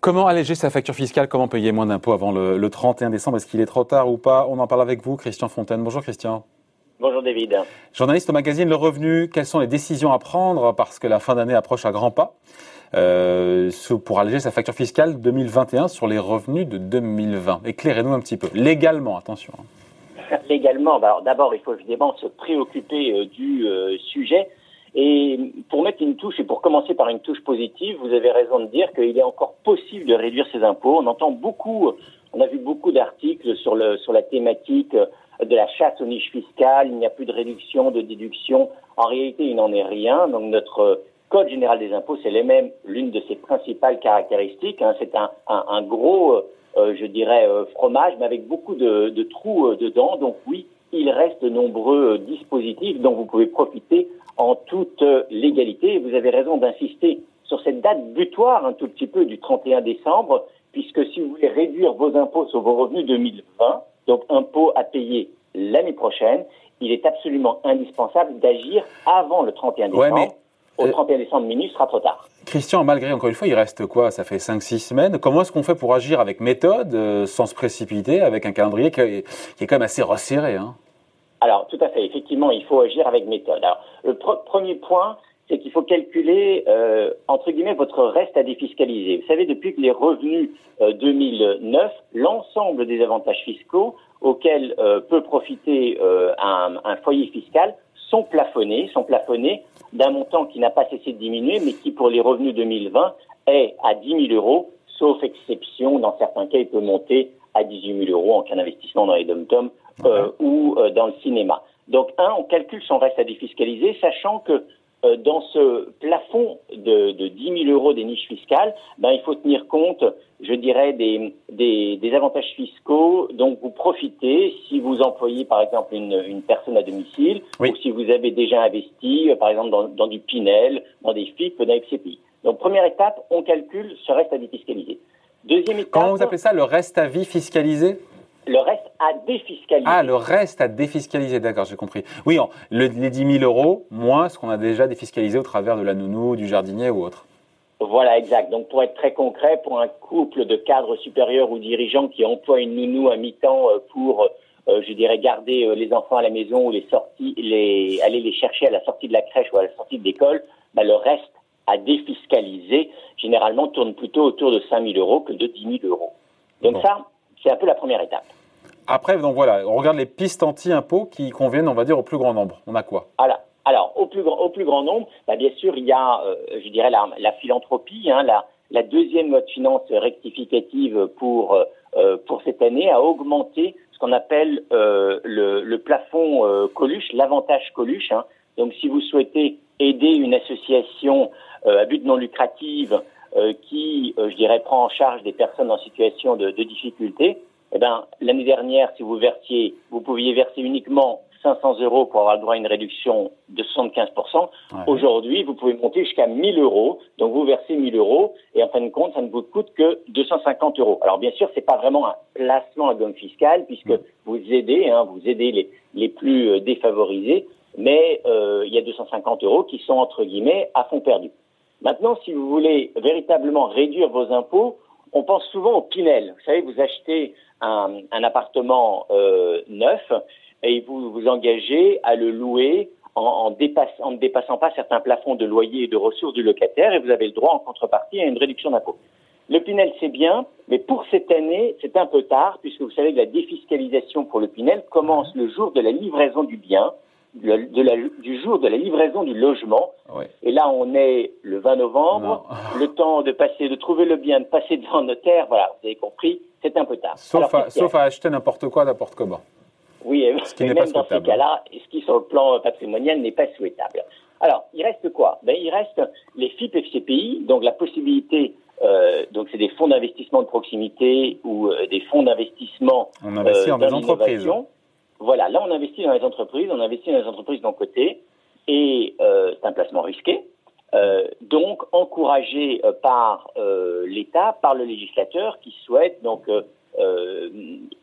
Comment alléger sa facture fiscale? Comment payer moins d'impôts avant le, le 31 décembre? Est-ce qu'il est trop tard ou pas? On en parle avec vous, Christian Fontaine. Bonjour Christian. Bonjour David. Journaliste au magazine Le Revenu, quelles sont les décisions à prendre parce que la fin d'année approche à grands pas euh, pour alléger sa facture fiscale 2021 sur les revenus de 2020 Éclairez-nous un petit peu. Légalement, attention. Légalement, bah, d'abord, il faut évidemment se préoccuper euh, du euh, sujet. Et pour mettre une touche, et pour commencer par une touche positive, vous avez raison de dire qu'il est encore possible de réduire ses impôts. On entend beaucoup, on a vu beaucoup d'articles sur, la thématique de la chasse aux niches fiscales, il n'y a plus de réduction, de déduction. En réalité, il n'en est rien. Donc notre Code général des impôts, c'est l'une de ses principales caractéristiques. Hein. c'est un, gros, euh, je dirais, euh, fromage, mais avec beaucoup de, de trous euh, dedans. Donc oui, il reste de nombreux dispositifs dont vous pouvez profiter en toute légalité. Et vous avez raison d'insister sur cette date butoir un tout petit peu du 31 décembre, puisque si vous voulez réduire vos impôts sur vos revenus 2020, donc impôts à payer l'année prochaine, il est absolument indispensable d'agir avant le 31 décembre. Au 31 décembre minuit, sera trop tard. Christian, malgré, encore une fois, il reste quoi? Ça fait 5-6 semaines. Comment est-ce qu'on fait pour agir avec méthode, euh, sans se précipiter, avec un calendrier qui est, quand même assez resserré hein? Alors, tout à fait. Effectivement, il faut agir avec méthode. Alors, le premier point, c'est qu'il faut calculer, euh, entre guillemets, votre reste à défiscaliser. Vous savez, depuis que les revenus 2009, euh, l'ensemble des avantages fiscaux auxquels euh, peut profiter un, un, foyer fiscal sont plafonnés, sont plafonnés d'un montant qui n'a pas cessé de diminuer, mais qui, pour les revenus 2020, est à 10 000 euros, sauf exception. Dans certains cas, il peut monter à 18 000 euros en cas d'investissement dans les dom-toms ou dans le cinéma. Donc, un, on calcule son reste à défiscaliser, sachant que euh, dans ce plafond de, de 10 000 euros des niches fiscales, ben, il faut tenir compte, je dirais, des, des, des, avantages fiscaux dont vous profitez si vous employez, par exemple, une, une personne à domicile ou si vous avez déjà investi, euh, par exemple, dans, dans, du Pinel, dans des FIP, dans FCPI. Donc, première étape, on calcule ce reste à défiscaliser. Deuxième étape. Comment vous appelez ça, le reste à vie fiscalisé? le reste à défiscaliser. Ah, le reste à défiscaliser, d'accord, j'ai compris. Oui, les 10 000 euros, moins ce qu'on a déjà défiscalisé au travers de la nounou, du jardinier ou autre. Voilà, exact. Donc, pour être très concret, pour un couple de cadres supérieurs ou dirigeants qui emploient une nounou à mi-temps euh, pour, euh, je dirais, garder euh, les enfants à la maison ou les sorties, les, aller les chercher à la sortie de la crèche ou à la sortie de l'école, bah, le reste à défiscaliser, généralement, tourne plutôt autour de 5 000 euros que de 10 000 euros. Donc ça, c'est un peu la première étape. Après, donc voilà, on regarde les pistes anti-impôts qui conviennent, on va dire, au plus grand nombre. On a quoi? Alors, au plus, grand nombre, bah, bien sûr, il y a, euh, je dirais, la, la philanthropie. Hein, la, deuxième loi de finances rectificative pour, euh, euh, pour cette année a augmenté ce qu'on appelle le, le, plafond Coluche, l'avantage Coluche. Hein. Donc, si vous souhaitez aider une association à but non lucratif qui, je dirais, prend en charge des personnes en situation de difficulté, eh ben, l'année dernière, si vous versiez, vous pouviez verser uniquement 500 euros pour avoir le droit à une réduction de 75%. Aujourd'hui, vous pouvez monter jusqu'à 1000 euros. Donc, vous versez 1000 euros et en fin de compte, ça ne vous coûte que 250 euros. Alors, bien sûr, c'est pas vraiment un placement à gomme fiscale puisque vous aidez, hein, vous aidez les, les plus euh, défavorisés, mais euh, il y a 250 euros qui sont entre guillemets à fond perdu. Maintenant, si vous voulez véritablement réduire vos impôts, on pense souvent au Pinel. Vous savez, vous achetez un, appartement euh, neuf et vous vous engagez à le louer en, en, en, ne dépassant pas certains plafonds de loyer et de ressources du locataire et vous avez le droit en contrepartie à une réduction d'impôt. Le Pinel, c'est bien, mais pour cette année, c'est un peu tard, puisque vous savez que la défiscalisation pour le Pinel commence le jour de la livraison du bien, de la, du jour de la livraison du logement. Et là, on est le 20 novembre, le temps de passer, de trouver le bien, de passer devant le notaire, voilà, vous avez compris, c'est un peu tard. Sauf, à, sauf à, acheter n'importe quoi, n'importe comment. Oui, et, ce qui même dans ce cas-là, ce qui sur le plan patrimonial n'est pas souhaitable. Alors, il reste quoi? Ben, Il reste les FIP FCPI, donc la possibilité, euh, donc c'est des fonds d'investissement de proximité ou euh, des fonds d'investissement. On investit euh, dans des entreprises. Voilà, là on investit dans les entreprises, on investit dans les entreprises d'un côté, et euh, c'est un placement risqué. Euh, donc encouragé euh, par euh, l'État, par le législateur qui souhaite donc euh,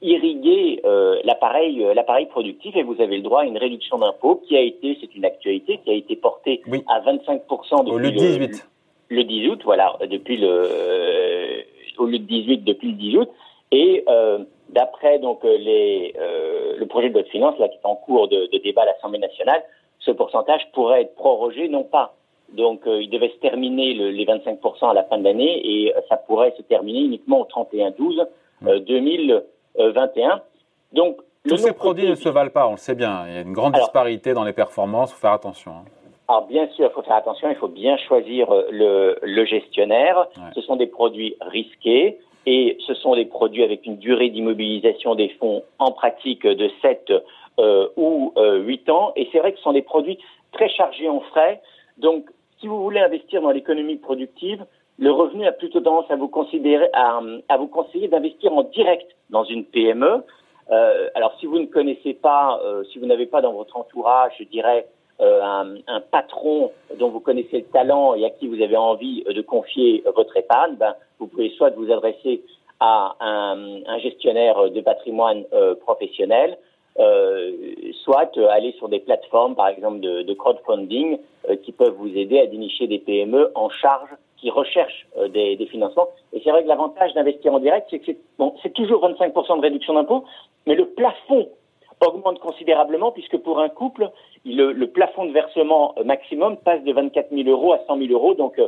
irriguer euh, l'appareil euh, l'appareil productif et vous avez le droit à une réduction d'impôt qui a été, c'est une actualité, qui a été portée à 25% depuis le 18. Le, 10 août, voilà, depuis le euh, au lieu de 18 depuis le 10 août. Et d'après donc les le projet de loi de finances là qui est en cours de, de débat à l'Assemblée nationale, ce pourcentage pourrait être prorogé non pas donc, il devait se terminer le, les 25% à la fin de l'année et ça pourrait se terminer uniquement au 31-12 2021. Donc, tous ces produits ne se valent pas, on le sait bien. Il y a une grande disparité dans les performances, il faut faire attention. Hein. Alors bien sûr, il faut faire attention, il faut bien choisir euh, le, le gestionnaire. Ce sont des produits risqués et ce sont des produits avec une durée d'immobilisation des fonds en pratique de 7 euh, ou euh, 8 ans. Et c'est vrai que ce sont des produits très chargés en frais. Donc si vous voulez investir dans l'économie productive, le revenu a plutôt tendance à vous considérer, à, vous conseiller d'investir en direct dans une PME. Euh, alors, si vous ne connaissez pas, euh, si vous n'avez pas dans votre entourage, je dirais, euh, un, patron dont vous connaissez le talent et à qui vous avez envie de confier votre épargne, ben, vous pouvez soit vous adresser à un, gestionnaire de patrimoine euh, professionnel, euh, soit aller sur des plateformes, par exemple de, crowdfunding, qui peuvent vous aider à dénicher des PME en charge qui recherchent euh, des, financements. Et c'est vrai que l'avantage d'investir en direct, c'est que c'est toujours 25% de réduction d'impôt, mais le plafond augmente considérablement puisque pour un couple, le, plafond de versement maximum passe de 24 000 euros à 100 000 euros. Donc, euh,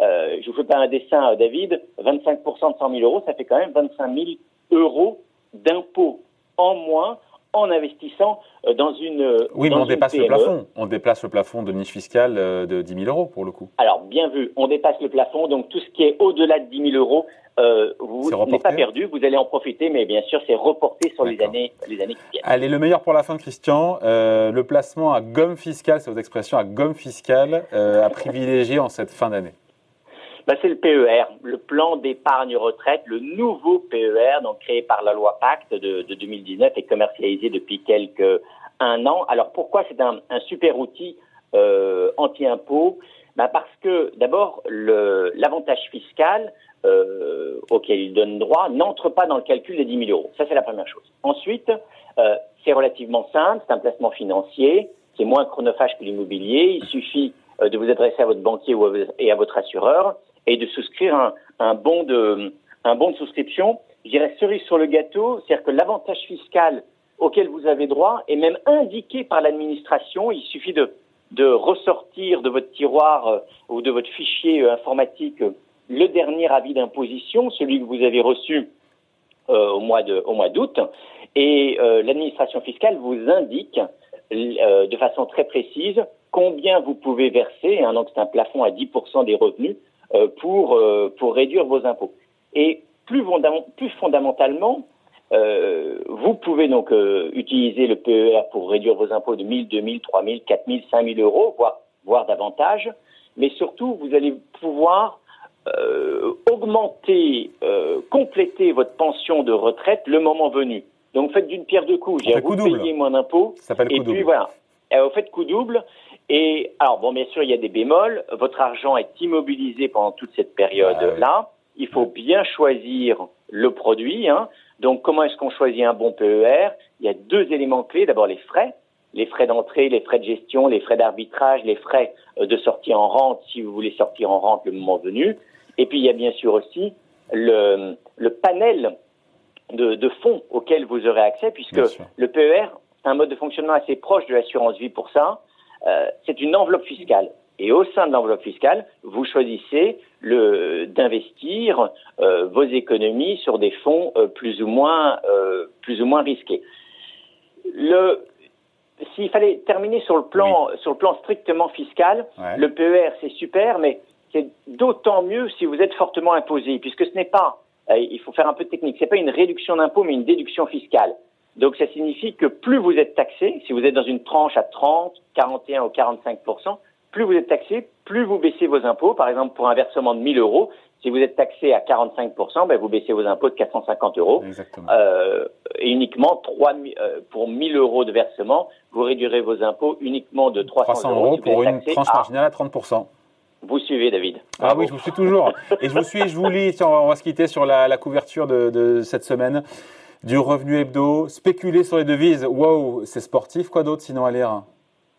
euh je vous fais pas un dessin, euh, David, 25% de 100 000 euros, ça fait quand même 25 000 euros d'impôt en moins en investissant euh, dans une. Euh, oui, mais on dépasse le plafond. On déplace le plafond de niche fiscale euh, de 10 000 euros pour le coup. Alors, bien vu, on dépasse le plafond. Donc, tout ce qui est au-delà de 10 000 euros, euh, vous n'êtes pas perdu. Vous allez en profiter, mais bien sûr, c'est reporté sur les années, les années qui viennent. Allez, le meilleur pour la fin, Christian. Euh, le placement à gomme fiscale, c'est votre expression, à gomme fiscale, euh, à privilégier en cette fin d'année bah, c'est le PER, le plan d'épargne retraite, le nouveau PER, donc créé par la loi Pacte de, de 2019 et commercialisé depuis quelques un an. Alors pourquoi c'est un, super outil euh, anti-impôt? Bah Parce que d'abord, l'avantage fiscal euh, auquel il donne droit n'entre pas dans le calcul des 10 000 euros. Ça, c'est la première chose. Ensuite, euh, c'est relativement simple, c'est un placement financier, c'est moins chronophage que l'immobilier. Il suffit de vous adresser à votre banquier et à votre assureur et de souscrire un, bon de souscription. Je dirais cerise sur le gâteau, c'est-à-dire que l'avantage fiscal auquel vous avez droit est même indiqué par l'administration. Il suffit de ressortir de votre tiroir euh, ou de votre fichier euh, informatique euh, le dernier avis d'imposition, celui que vous avez reçu au mois d'août, et l'administration fiscale vous indique de façon très précise combien vous pouvez verser. Hein, donc c'est un plafond à 10% des revenus pour, euh, pour réduire vos impôts. Et plus, plus fondamentalement, euh, vous pouvez donc euh, utiliser le PER pour réduire vos impôts de 1000, 2000, 3000, 4000, 5000 euros, voire, voire davantage. Mais surtout, vous allez pouvoir euh, augmenter, compléter votre pension de retraite le moment venu. Donc faites d'une pierre deux coups. Vous payez moins d'impôts. Et puis voilà. Et vous faites coup double. Et alors, bon, bien sûr, il y a des bémols. Votre argent est immobilisé pendant toute cette période-là. Ah il faut bien choisir le produit. Hein. Donc, comment est-ce qu'on choisit un bon PER Il y a deux éléments clés. D'abord, les frais. Les frais d'entrée, les frais de gestion, les frais d'arbitrage, les frais euh, de sortie en rente si vous voulez sortir en rente le moment venu. Et puis, il y a bien sûr aussi le, le panel de, de fonds auxquels vous aurez accès, puisque le PER, c'est un mode de fonctionnement assez proche de l'assurance vie pour ça. Euh, c'est une enveloppe fiscale. Et au sein de l'enveloppe fiscale, vous choisissez le, d'investir euh, vos économies sur des fonds euh, plus ou moins plus ou moins risqués. Le, s'il fallait terminer sur le plan oui. sur le plan strictement fiscal, ouais. le PER c'est super, mais c'est d'autant mieux si vous êtes fortement imposé, puisque ce n'est pas, il faut faire un peu de technique, c'est pas une réduction d'impôt, mais une déduction fiscale. Donc ça signifie que plus vous êtes taxé, si vous êtes dans une tranche à 30, 41 ou 45% plus vous êtes taxé, plus vous baissez vos impôts. Par exemple, pour un versement de 1000 euros, si vous êtes taxé à 45% ben vous baissez vos impôts de 450 euros. Euh, et uniquement 3, euh, pour 1000 euros de versement, vous réduirez vos impôts uniquement de 300, 300 euros, pour une tranche marginale à 30 vous suivez, David. Ah oui, je vous suis toujours. Et je vous suis, je vous lis. On va se quitter sur la, la couverture de, de cette semaine. Du revenu hebdo, spéculer sur les devises, wow, c'est sportif, quoi d'autre sinon à lire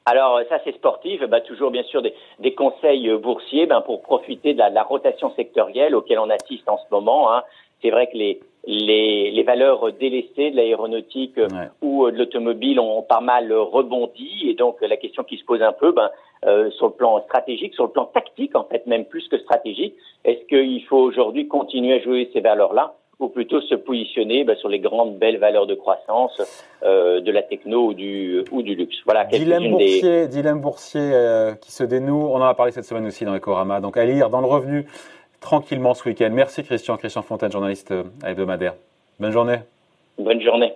alors ça c'est sportif, bah, toujours bien sûr des, conseils boursiers ben, pour profiter de la, rotation sectorielle auquel on assiste en ce moment. Hein. C'est vrai que les, les, les, valeurs délaissées de l'aéronautique ou de l'automobile ont pas mal rebondi. Et donc la question qui se pose un peu, ben, euh, sur le plan stratégique, sur le plan tactique en fait, même plus que stratégique, est-ce qu'il faut aujourd'hui continuer à jouer ces valeurs-là? Ou plutôt se positionner bah, sur les grandes belles valeurs de croissance euh, de la techno ou du, ou du luxe. Voilà, dilemme boursier, dilemme boursier euh, qui se dénoue. On en a parlé cette semaine aussi dans Ecorama. Donc à lire dans le revenu tranquillement ce week-end. Merci Christian, Christian Fontaine, journaliste hebdomadaire. Bonne journée. Bonne journée.